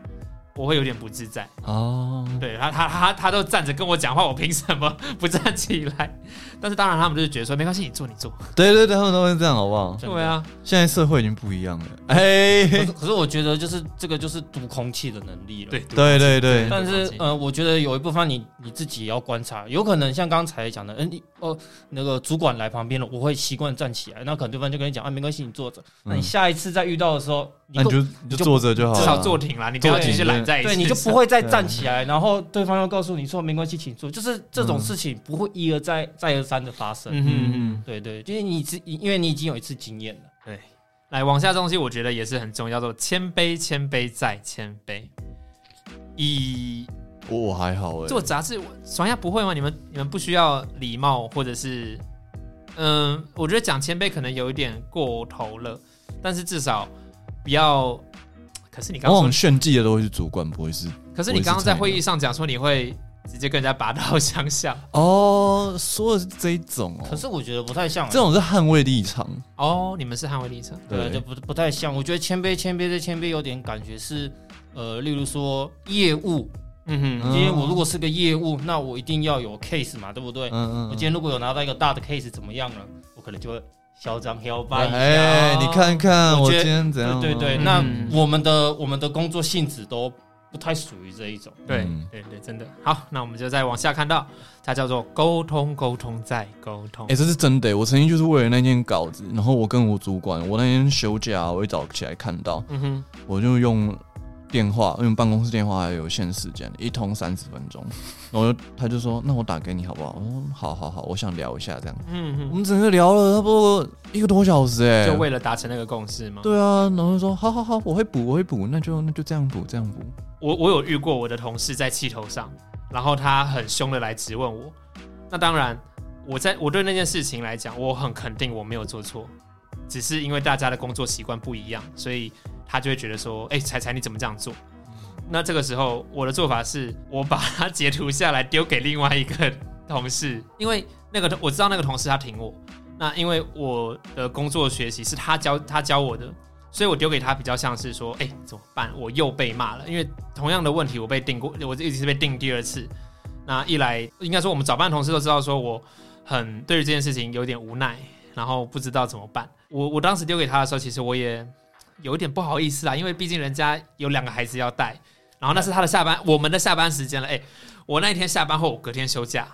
我我会有点不自在。哦，对他，他他他都站着跟我讲话，我凭什么 不站起来？但是当然，他们就是觉得说没关系，你坐你坐。对对对，他们都会这样，好不好？对啊，现在社会已经不一样了，哎，可是可是我觉得就是这个就是读空气的能力了。对，对对对，但是呃，我觉得有一部分你你自己也要观察，有可能像刚才讲的，嗯、你哦那个主管来旁边了，我会习惯站起来，那可能对方就跟你讲啊，没关系，你坐着。那你下一次再遇到的时候，你那你就就你就坐着就好了，至少坐挺了，你不要继续对，你就不会再站起来，然后对方又告诉你说没关系，请坐，就是这种事情不会一而再再而三的发生。嗯嗯嗯对对，因为你只因为你已经有一次经验了。对，来往下东西，我觉得也是很重要，叫做谦卑，谦卑再谦卑。以我我还好哎，做杂志，爽亚不会吗？你们你们不需要礼貌，或者是嗯，我觉得讲谦卑可能有一点过头了，但是至少不要。可是你刚刚炫技的都会是主管，不会是可是你刚刚在会议上讲说你会直接跟人家拔刀相向。哦，说的是这一种哦，可是我觉得不太像啊，这种是捍卫立场，哦，你们是捍卫立场，对，就不不太像。我觉得谦卑谦卑的谦卑有点感觉是，呃，例如说业务，嗯哼，今天我如果是个业务，那我一定要有 case 嘛，对不对？嗯。我今天如果有拿到一个大的 case 怎么样了，我可能就会嚣张嚣巴一下。哎，你看看我我今天怎样？对对对，嗯那我们的我们的工作性质都不太属于这一种。对嗯对对，真的好。那我们就再往下看到，它叫做沟通，沟通再沟通哎、。这是真的、我曾经就是为了那件稿子，然后我跟我主管，我那天休假，我一早起来看到，嗯哼，我就用电话，因为办公室电话还有限时间，一通三十分钟，然后就他就说，那我打给你好不好？我说好好好，我想聊一下这样。嗯嗯，我们整个聊了差不多一个多小时、哎，就为了达成那个共识吗？对啊，然后就说好好好，我会补，我会补，那就那就这样补，这样补。我我有遇过我的同事在气头上，然后他很凶的来质问我。那当然，我在我对那件事情来讲，我很肯定我没有做错，只是因为大家的工作习惯不一样，所以他就会觉得说，哎、彩彩你怎么这样做？那这个时候我的做法是我把它截图下来丢给另外一个同事，因为那个我知道那个同事他挺我，那因为我的工作学习是他教他教我的，所以我丢给他比较像是说，哎、怎么办？我又被骂了，因为同样的问题我被定过，我一直是被定第二次。那一来，应该说我们早班同事都知道，说我很对于这件事情有点无奈，然后不知道怎么办。我我当时丢给他的时候，其实我也有一点不好意思啦，因为毕竟人家有两个孩子要带，然后那是他的下班，我们的下班时间了。哎、我那一天下班后，我隔天休假，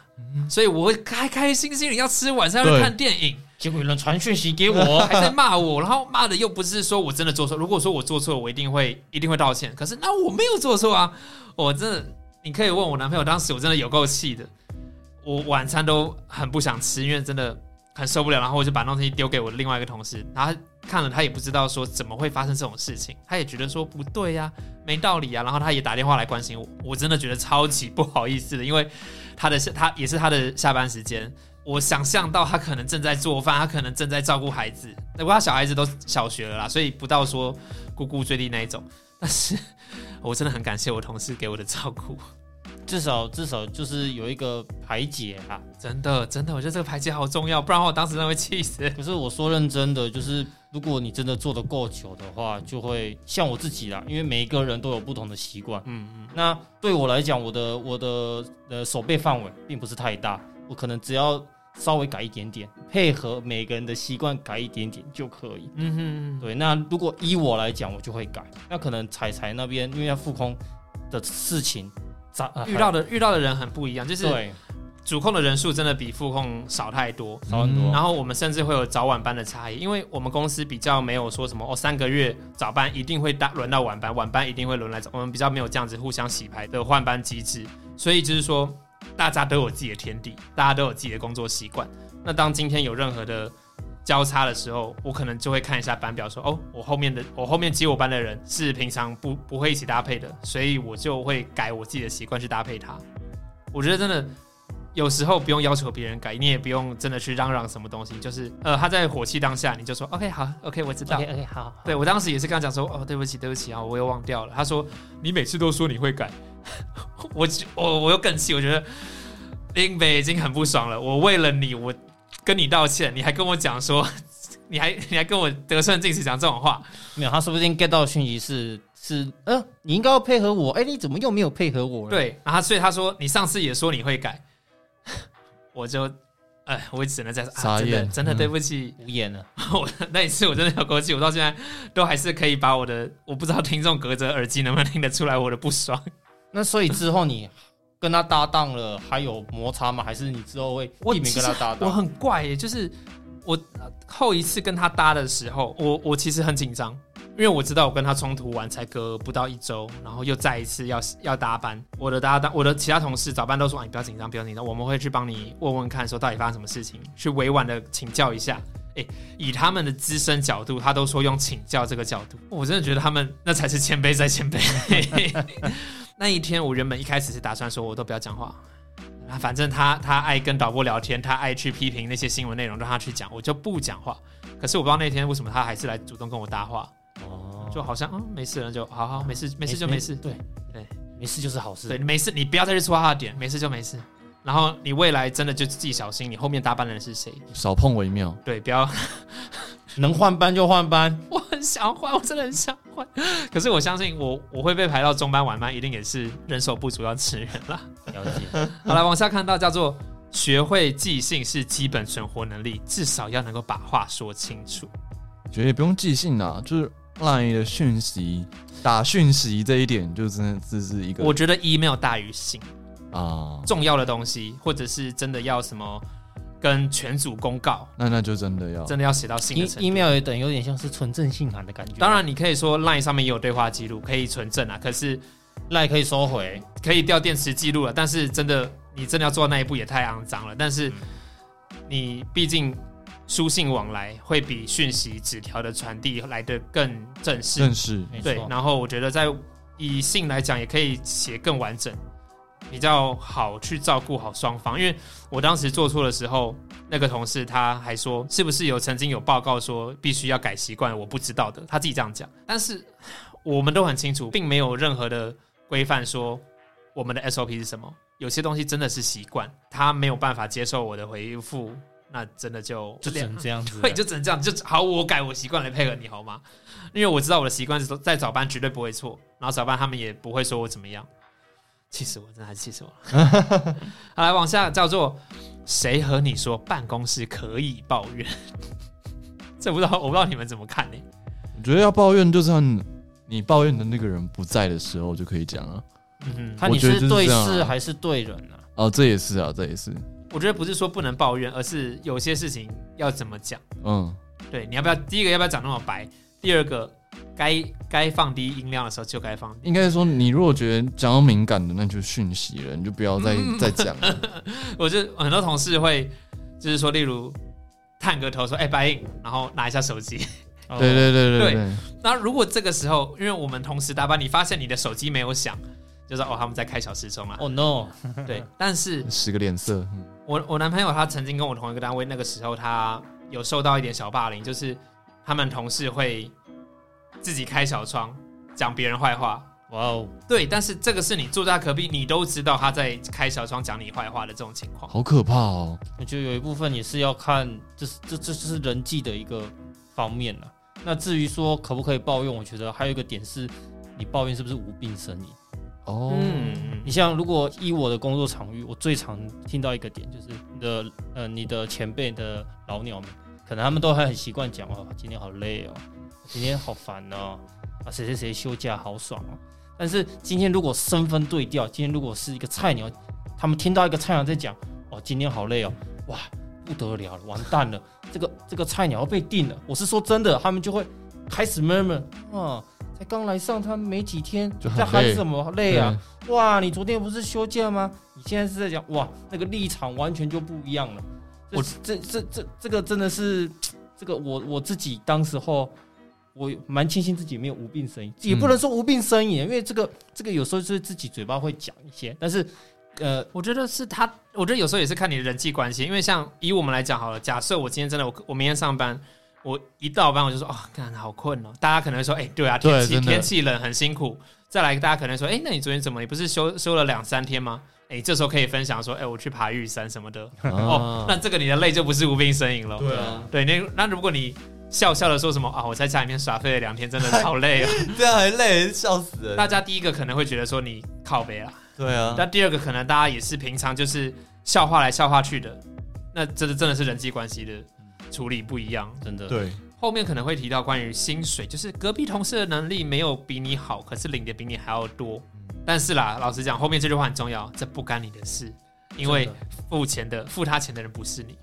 所以我会开开心心的要吃晚上，要看电影。结果有人传讯息给我，还在骂我，然后骂的又不是说我真的做错。如果说我做错了，我一定会一定会道歉。可是那我没有做错啊，我真的，你可以问我男朋友，当时我真的有够气的，我晚餐都很不想吃，因为真的很受不了。然后我就把那东西丢给我另外一个同事，然后看了他也不知道说怎么会发生这种事情，他也觉得说不对呀、没道理啊。然后他也打电话来关心我，我真的觉得超级不好意思的，因为他的他也是他的下班时间。我想象到他可能正在做饭，他可能正在照顾孩子。不过他小孩子都小学了啦，所以不到说咕咕坠地那一种。但是 我真的很感谢我同事给我的照顾，至少至少就是有一个排解啦。真的真的，我觉得这个排解好重要，不然我当时真的会气死。可是我说认真的，就是如果你真的做的够久的话，就会像我自己啦，因为每一个人都有不同的习惯。嗯嗯，那对我来讲，我的我的呃手背范围并不是太大，我可能只要稍微改一点点，配合每个人的习惯改一点点就可以。嗯哼，对，那如果依我来讲，我就会改。那可能彩彩那边，因为要复空的事情，遇到的遇到的人很不一样，就是主控的人数真的比副控少太多。少很多。然后我们甚至会有早晚班的差异，因为我们公司比较没有说什么哦，三个月早班一定会大轮到晚班，晚班一定会轮来早，我们比较没有这样子互相洗牌的换班机制，所以就是说大家都有自己的天地，大家都有自己的工作习惯。那当今天有任何的交叉的时候，我可能就会看一下班表说，哦，我后面的我后面接我班的人是平常不不会一起搭配的，所以我就会改我自己的习惯去搭配他。我觉得真的有时候不用要求别人改，你也不用真的去嚷嚷什么东西，就是呃他在火气当下，你就说 OK 好 OK 我知道。OK OK 好，好对我当时也是跟他讲说哦对不起对不起啊我又忘掉了。他说你每次都说你会改，我我我又更气，我觉得林北已经很不爽了。我为了你我跟你道歉，你还跟我讲说。你还你还跟我得寸进尺讲这种话，没有，他说不定 get 到讯息是是呃，你应该要配合我，哎，你怎么又没有配合我？，对，然后所以他说你上次也说你会改，我就哎，我只能在说啊，真的真的嗯对不起，无言了。我那一次我真的有过气，我到现在都还是可以把我的，我不知道听众隔着耳机能不能听得出来我的不爽。那所以之后你跟他搭档了，还有摩擦吗？还是你之后会我避免跟他搭档我？很怪耶，就是我呃后一次跟他搭的时候，我我其实很紧张，因为我知道我跟他冲突完才隔不到一周，然后又再一次要要搭班，我的搭档，我的其他同事早班都说啊，你不要紧张，不要紧张，我们会去帮你问问看，说到底发生什么事情，去委婉的请教一下。诶，以他们的资深角度，他都说用请教这个角度，我真的觉得他们那才是谦卑在谦卑。那一天，我原本一开始是打算说，我都不要讲话，啊，反正他他爱跟导播聊天，他爱去批评那些新闻内容，让他去讲，我就不讲话。可是我不知道那天为什么他还是来主动跟我搭话，哦就好像嗯没事了，就好好没事没事就没事，对对，没事就是好事。对，没事，你不要再去戳他的点，没事就没事。然后你未来真的就自己小心，你后面搭班的人是谁？少碰为妙。对，不要。能换班就换班。我很想换，我真的很想换。可是我相信我我会被排到中班晚班，一定也是人手不足要吃人啦。了解。好了，往下看到叫做学会即兴是基本存活能力，至少要能够把话说清楚。觉得也不用即兴啦，就是 LINE 的讯息打讯息这一点，就真的这是一个我觉得 email 大于信，啊，重要的东西或者是真的要什么跟全组公告，那那就真的要真的要写到信的 e 程度。email 也等有点像是纯正信函的感觉。当然，你可以说 LINE 上面也有对话记录，可以存证啊。可是 Line 可以收回，可以调电池记录了，但是真的你真的要做到那一步也太肮脏了。但是你毕竟书信往来会比讯息纸条的传递来的更正式，正式对。然后我觉得在以信来讲，也可以写更完整，比较好去照顾好双方。因为我当时做错的时候，那个同事他还说，是不是有曾经有报告说必须要改习惯？我不知道的，他自己这样讲。但是我们都很清楚，并没有任何的规范说我们的 SOP 是什么。有些东西真的是习惯，他没有办法接受我的回复，那真的就就只能这样子。对，就只能这样，就好，我改我习惯来配合你好吗？因为我知道我的习惯是在早班绝对不会错，然后早班他们也不会说我怎么样，气死我，真的还是气死我了。好，来往下叫做谁和你说办公室可以抱怨？这不知道，我不知道你们怎么看呢？我觉得要抱怨，就算你抱怨的那个人不在的时候就可以讲啊。嗯哼，看你是对事还是对人啊？哦，这也是啊，这也是，我觉得不是说不能抱怨，而是有些事情要怎么讲。嗯，对，你要不要？第一个要不要讲那么白？第二个，该该放低音量的时候就该放低。应该说你如果觉得讲到敏感的，那就讯息了，你就不要再、再讲了。我就很多同事会，就是说，例如探个头说：“哎、白影。”然后拿一下手机。哦 对对对对对对，那如果这个时候，因为我们同时搭班，你发现你的手机没有响，就说：“哦，他们在开小时钟啊。哦 no，对，但是使个脸色，嗯我我男朋友他曾经跟我同一个单位，那个时候他有受到一点小霸凌，就是他们同事会自己开小窗讲别人坏话。哇哦，对，但是这个是你坐在他隔壁，你都知道他在开小窗讲你坏话的这种情况。好可怕哦。我觉得有一部分也是要看，这是这这就是人际的一个方面了。那至于说可不可以抱怨，我觉得还有一个点是，你抱怨是不是无病呻吟？哦，嗯，你像如果依我的工作场域，我最常听到一个点就是你的呃你的前辈的老鸟们，可能他们都还很习惯讲哦，今天好累哦，今天好烦哦，啊谁谁谁休假好爽哦。但是今天如果身份对调，今天如果是一个菜鸟，他们听到一个菜鸟在讲哦今天好累哦，哇不得了了，完蛋了，这个这个菜鸟要被定了。我是说真的，他们就会开始 murmur 啊。才刚来上他没几天，在喊什么累啊？哇，你昨天不是休假吗？你现在是在讲哇，那个立场完全就不一样了。我我这这这这个真的是这个我我自己当时候我蛮庆幸自己没有无病呻吟，也不能说无病呻吟，因为这个这个有时候就是自己嘴巴会讲一些，但是呃我觉得是他，我觉得有时候也是看你的人际关系，因为像以我们来讲好了，假设我今天真的我我明天上班，我一到班我就说哦，干、好困哦，大家可能会说，哎、对啊，天气天气冷很辛苦。再来，大家可能说，哎、那你昨天怎么？你不是休休了两三天吗？哎、这时候可以分享说，哎、我去爬玉山什么的。哦，那这个你的累就不是无病呻吟了。对啊，对，那那如果你笑笑的说什么啊，我在家里面耍废了两天，真的好累啊。这样还累，笑死人。大家第一个可能会觉得说你靠背啦，对啊，那第二个可能大家也是平常就是笑话来笑话去的，那真的真的是人际关系的处理不一样。真的。对，后面可能会提到关于薪水，就是隔壁同事的能力没有比你好，可是领的比你还要多。但是啦，老实讲，后面这句话很重要，这不干你的事，因为付钱的付他钱的人不是你，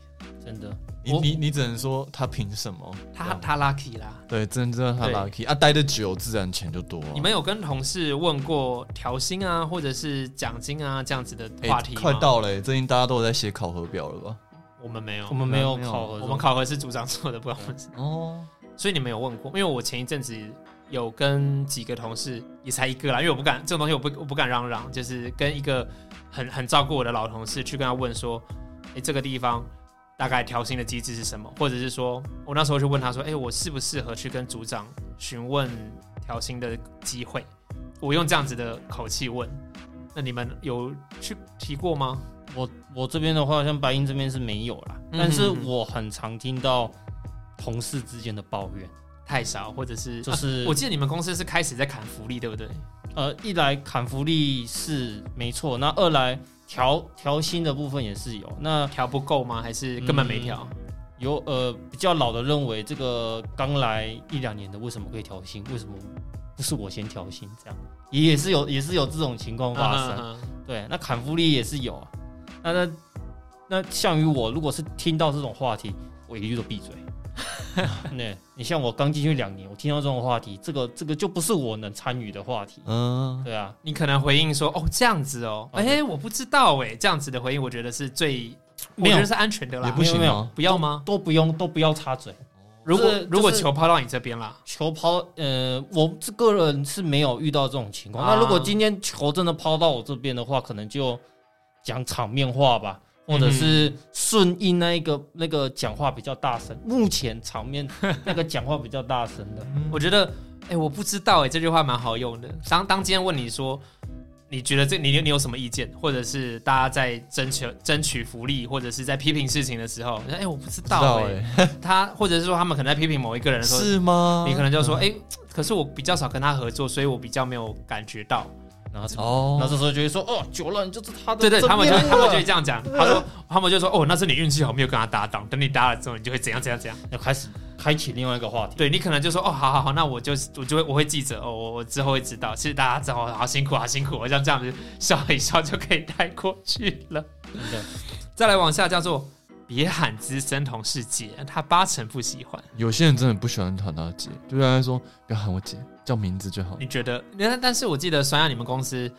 真的，你你你只能说他凭什么？他他 lucky 啦。对，真真的他 lucky 啊，待的久自然钱就多啊。你们有跟同事问过调薪啊，或者是奖金啊这样子的哎话题吗？快到了欸，最近大家都有在写考核表了吧？我们没有我，们没有考核，我们考核是组长做的，不关我们事。哦，所以你们有问过？因为我前一阵子有跟几个同事，也才一个啦，因为我不敢这种东西，我不我不敢嚷嚷，就是跟一个很很照顾我的老同事去跟他问说，诶，这个地方大概调薪的机制是什么？或者是说我那时候就问他说，诶，我适不适合去跟组长询问调薪的机会？我用这样子的口气问，那你们有去提过吗？我我这边的话，像白银这边是没有啦，嗯但是我很常听到同事之间的抱怨，太少，或者是啊就是、我记得你们公司是开始在砍福利，对不对？呃，一来砍福利是没错，那二来调调薪的部分也是有，那调不够吗？还是根本没调？有呃比较老的认为这个刚来一两年的为什么可以调薪？为什么不是我先调薪？这样也也是有也是有这种情况发生。对，那砍福利也是有啊。那那那像于我，如果是听到这种话题，我一律都闭嘴。对，你像我刚进去两年，我听到这种话题，这个这个就不是我能参与的话题。嗯，对啊，你可能回应说：“哦，这样子哦，哦哎、我不知道哎。”这样子的回应，我觉得是最，我没有觉得是安全的啦。也不行没有吗？不要吗？都不用都不要插嘴。如果、就是如果球抛到你这边啦，球抛，呃，我这个人是没有遇到这种情况。啊那如果今天球真的抛到我这边的话，可能就讲场面话吧，或者是顺应那一个那个讲话比较大声。目前场面那个讲话比较大声的，我觉得，哎、我不知道哎，这句话蛮好用的。当当今天问你说，你觉得这你你有什么意见，或者是大家在争取争取福利，或者是在批评事情的时候，哎、我不知知道哎，他或者是说他们可能在批评某一个人的时候，是吗？你可能就说，哎、可是我比较少跟他合作，所以我比较没有感觉到。然后哦，那这时候就会说，哦，久了你就是他的对对，他们就他们就会这样讲。他说，他们就说，哦，那是你运气好，没有跟他搭档。等你搭了之后，你就会怎样怎样怎样。要开始开启另外一个话题。对你可能就说，哦，好好好，那我就我就会我会记着，哦，我我之后会知道。其实大家知道，好辛苦，好辛苦，我像这样子笑一笑就可以带过去了。真的，再来往下叫做，别喊资深同事姐，他八成不喜欢。有些人真的不喜欢喊他姐，就跟他说不要喊我姐，叫名字就好。你觉得？但但是我记得酸亚你们公司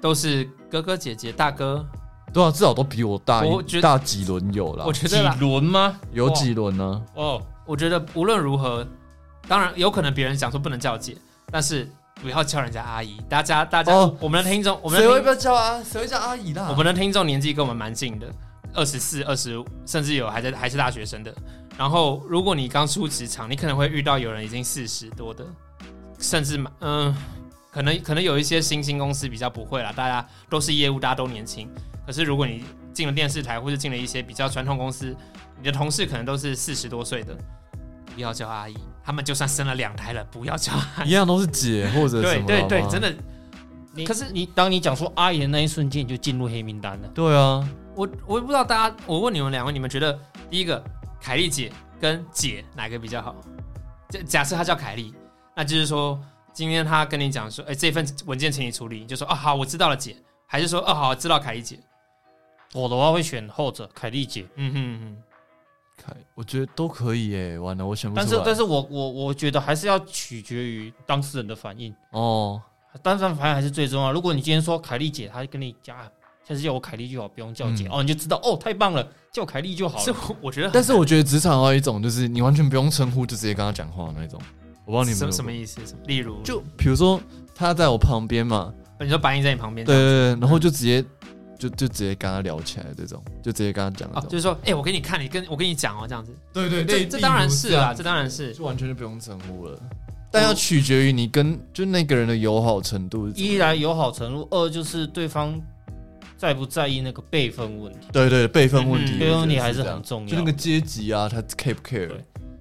都是哥哥姐姐大哥，对啊，至少都比我大我觉得大几轮有啦我，觉几得啦，轮吗？有几轮呢？哦，我觉得无论如何，当然有可能别人想说不能叫姐，但是不要叫人家阿姨。大家大家，哦我们的听众，我们谁会不要叫啊？谁会叫阿姨啦？我们的听众年纪跟我们蛮近的，二十四、二十五，甚至有还在还是大学生的。然后，如果你刚出职场，你可能会遇到有人已经四十多的，甚至嗯、可能可能有一些新兴公司比较不会啦，大家都是业务，大家都年轻。可是如果你进了电视台，或者进了一些比较传统公司，你的同事可能都是四十多岁的，不要叫阿姨。他们就算生了两胎了，不要叫阿姨。一样都是姐或者什么对对对，真的，你可是你当你讲出阿姨的那一瞬间，你就进入黑名单了。对啊，我我也不知道大家，我问你们两位，你们觉得第一个凯莉姐跟姐哪个比较好？假假设她叫凯莉，那就是说今天他跟你讲说，哎、这份文件请你处理，你就说哦好，我知道了姐，还是说哦好，知道凯丽姐？我的话会选后者，凯丽姐。嗯哼哼，凯我觉得都可以耶。完了，我选不出来。但是，但是我我我觉得还是要取决于当事人的反应，哦，当事人反应还是最重要。如果你今天说凯丽姐，她跟你讲，啊下次叫我凯莉就好，不用叫姐、嗯哦，你就知道哦，太棒了，叫凯莉就好是了。我我觉得，但是我觉得职场还有一种就是你完全不用称呼，就直接跟他讲话那种。我帮你们有没有什什么意思？什么例如，就比如说他在我旁边嘛，你说白银在你旁边，对对对，然后就直接就就直接跟他聊起来，这种就直接跟他讲那哦，种。就是说，哎、我给你看，你跟我跟你讲哦，这样子，对对对这当然是啦，这当然是。就完全就不用称呼了。但要取决于你跟就那个人的友好程度。一来友好程度，二就是对方在不在意那个辈分问题。对对辈分问题，辈分问题还是很重要就那个阶级啊，他 care 不 care？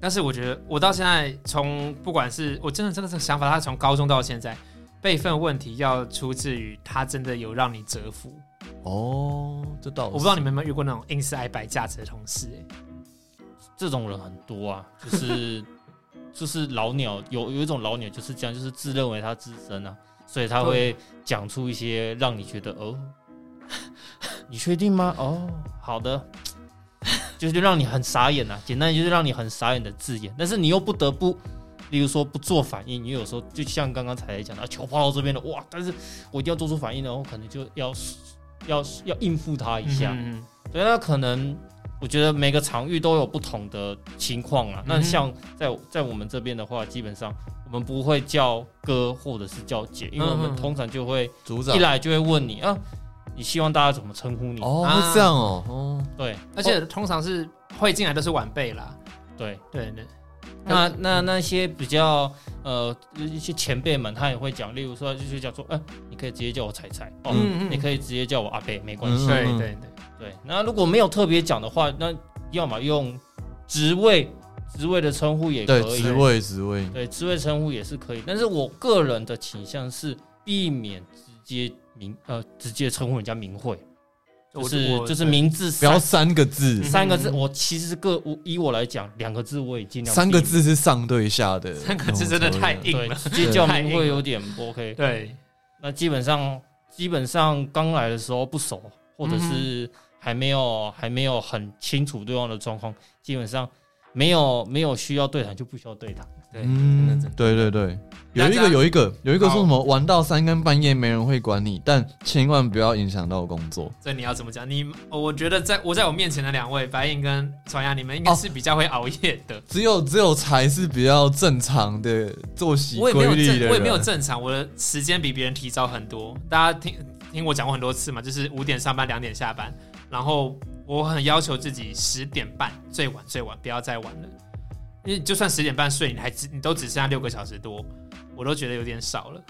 对但是我觉得我到现在从不管是我真的真的这个想法，他从高中到现在备份问题要出自于他真的有让你折服。哦，这倒我不知道你们有没有遇过那种硬是爱摆架子的同事、欸，这种人很多啊，就是 就是老鸟，有有一种老鸟就是这样，就是自认为他资深啊，所以他会讲出一些让你觉得哦，你确定吗？哦，好的，就是让你很傻眼呐、简单就是让你很傻眼的字眼，但是你又不得不。例如说不做反应，你有时候就像刚刚才讲的，啊球抛到这边了，哇！但是我一定要做出反应，然后可能就要要要应付他一下，嗯嗯对，那可能我觉得每个场域都有不同的情况啊。那嗯像在在我们这边的话，基本上我们不会叫哥或者是叫姐，因为我们通常就会组长一来就会问你啊，你希望大家怎么称呼你？哦，啊。是这样哦，哦，对。而且通常是会进来都是晚辈啦。对，对对，那那那些比较呃一些前辈们，他也会讲，例如说就是叫做，哎、你可以直接叫我彩彩哦，嗯嗯。你可以直接叫我阿贝，没关系。嗯对对对，对，那如果没有特别讲的话，那要么用职位职位的称呼也可对，以，职位职位，对，职位称呼也是可以，但是我个人的倾向是避免直接名呃直接称呼人家名讳，就是就是名字不要三三个字，三个字，嗯我其实个我以我来讲，两个字我也尽量三个字是上对下的，三个字真的太硬了。直接叫名讳有点不 OK。对，那基本上基本上刚来的时候不熟，或者是还没有还没有很清楚对方的状况，基本上没有没有需要对谈就不需要对谈。对，真的嗯真的，对对对，有一大家个有一个有一个说什么玩到三更半夜没人会管你，但千万不要影响到工作。这你要怎么讲？你我觉得在我在我面前的两位白银跟传亚，你们应该是比较会熬夜的。只有只有才是比较正常的作息我也没有正，规律的人，我也没有正常，我的时间比别人提早很多。大家听听我讲过很多次嘛，就是五点上班，两点下班，然后我很要求自己十点半最晚最晚不要再晚了，因为就算十点半睡，你还只你都只剩下六个小时多，我都觉得有点少了。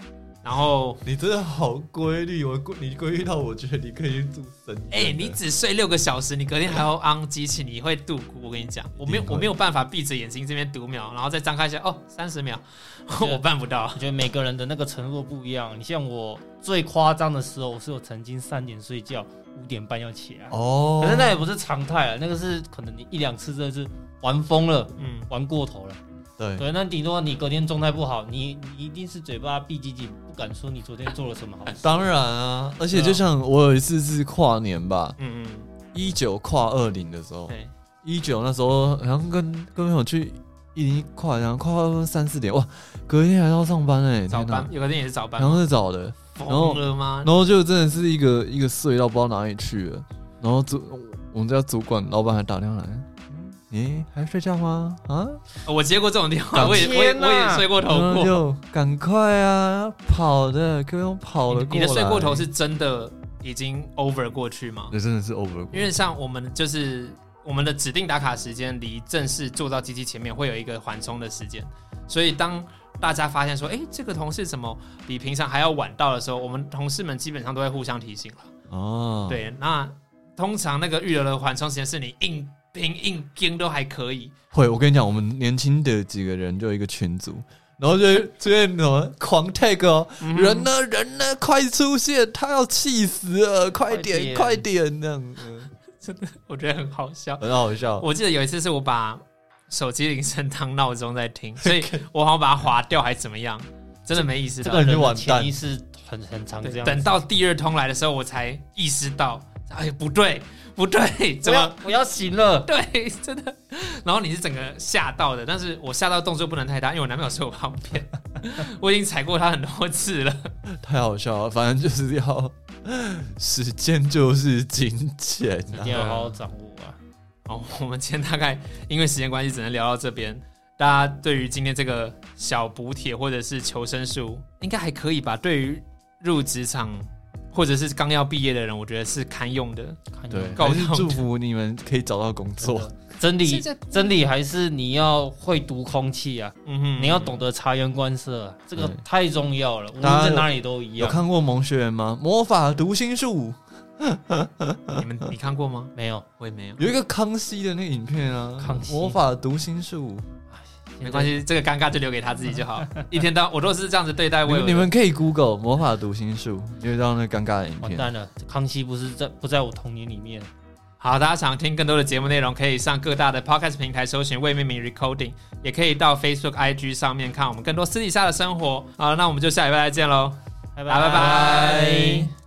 然后，你真的好规律，我规你规律到我觉得你可以去住深圳。哎、你只睡六个小时，你隔天还要昂机器，你会度骨。我跟你讲，我没有我没有办法闭着眼睛这边读秒，然后再张开一下，哦，三十秒，我办不到。我觉得每个人的那个承诺不一样。你像我最夸张的时候，我是有曾经三点睡觉，五点半要起来。哦，可是那也不是常态啊，那个是可能你一两次真的是玩疯了，嗯，玩过头了。对。对，那顶多你隔天状态不好，你你一定是嘴巴闭紧紧，不敢说你昨天做了什么好事。当然啊，而且就像我有一次是跨年吧，嗯嗯，一九跨二零的时候，对，一九那时候好像跟跟朋友去一零一跨，然后跨到三四点，哇，隔天还要上班哎、天哪。早班，有个天也是早班然后，是早的，后疯了吗？然后就真的是一个一个睡到不知道哪里去了，然后主我们家主管老板还打电话来，嗯你还睡觉吗？啊，我接过这种电话，我也我也我也睡过头过。就赶快啊，跑的，可以用跑了过来。你你的睡过头是真的已经 over 过去吗？那真的是 over 过，因为像我们就是我们的指定打卡时间离正式坐到机器前面会有一个缓冲的时间，所以当大家发现说，哎、这个同事怎么比平常还要晚到的时候，我们同事们基本上都会互相提醒了。哦，，对，那通常那个预留的缓冲时间是你硬拼硬拼都还可以，会，我跟你讲，我们年轻的几个人就有一个群组，然后就 会出现什么狂 tag 哦，嗯人呢人呢快出现，他要气死了，快点快快点这样，嗯我觉得很好笑。很好笑。我记得有一次是我把手机铃声当闹钟在听，所以我好像把它划掉还怎么样，真的没意识到。这个人的完蛋潜意识很很常这对，样。等到第二通来的时候，我才意识到，哎，不对，不对，怎我要么？我要醒了？对，真的。然后你是整个吓到的，但是我吓到动作不能太大，因为我男朋友睡我旁边，我已经踩过他很多次了。太好笑了，反正就是要时间就是金钱啊一定。要好好掌握啊！好，我们今天大概因为时间关系，只能聊到这边。大家对于今天这个小补帖或者是求生术，应该还可以吧？对于入职场或者是刚要毕业的人，我觉得是堪用的。对，还是祝福你们可以找到工作。真理真理还是你要会读空气啊，嗯哼你要懂得察言观色啊，这个太重要了。无论在哪里都一样有。看过萌学园吗？魔法读心术 你们你看过吗？没有？我也没有。有一个康熙的那个影片啊，康熙魔法读心术，没关系，这个尴尬就留给他自己就好。一天到我都是这样子对待你我们你们可以 Google 魔法读心术，你会知道那尴尬的影片。完蛋了，康熙不是在不在我童年里面。好，大家想听更多的节目内容，可以上各大的 podcast 平台搜寻未命名 recording，也可以到 Facebook、IG 上面看我们更多私底下的生活。好，那我们就下礼拜再见喽，拜拜拜拜。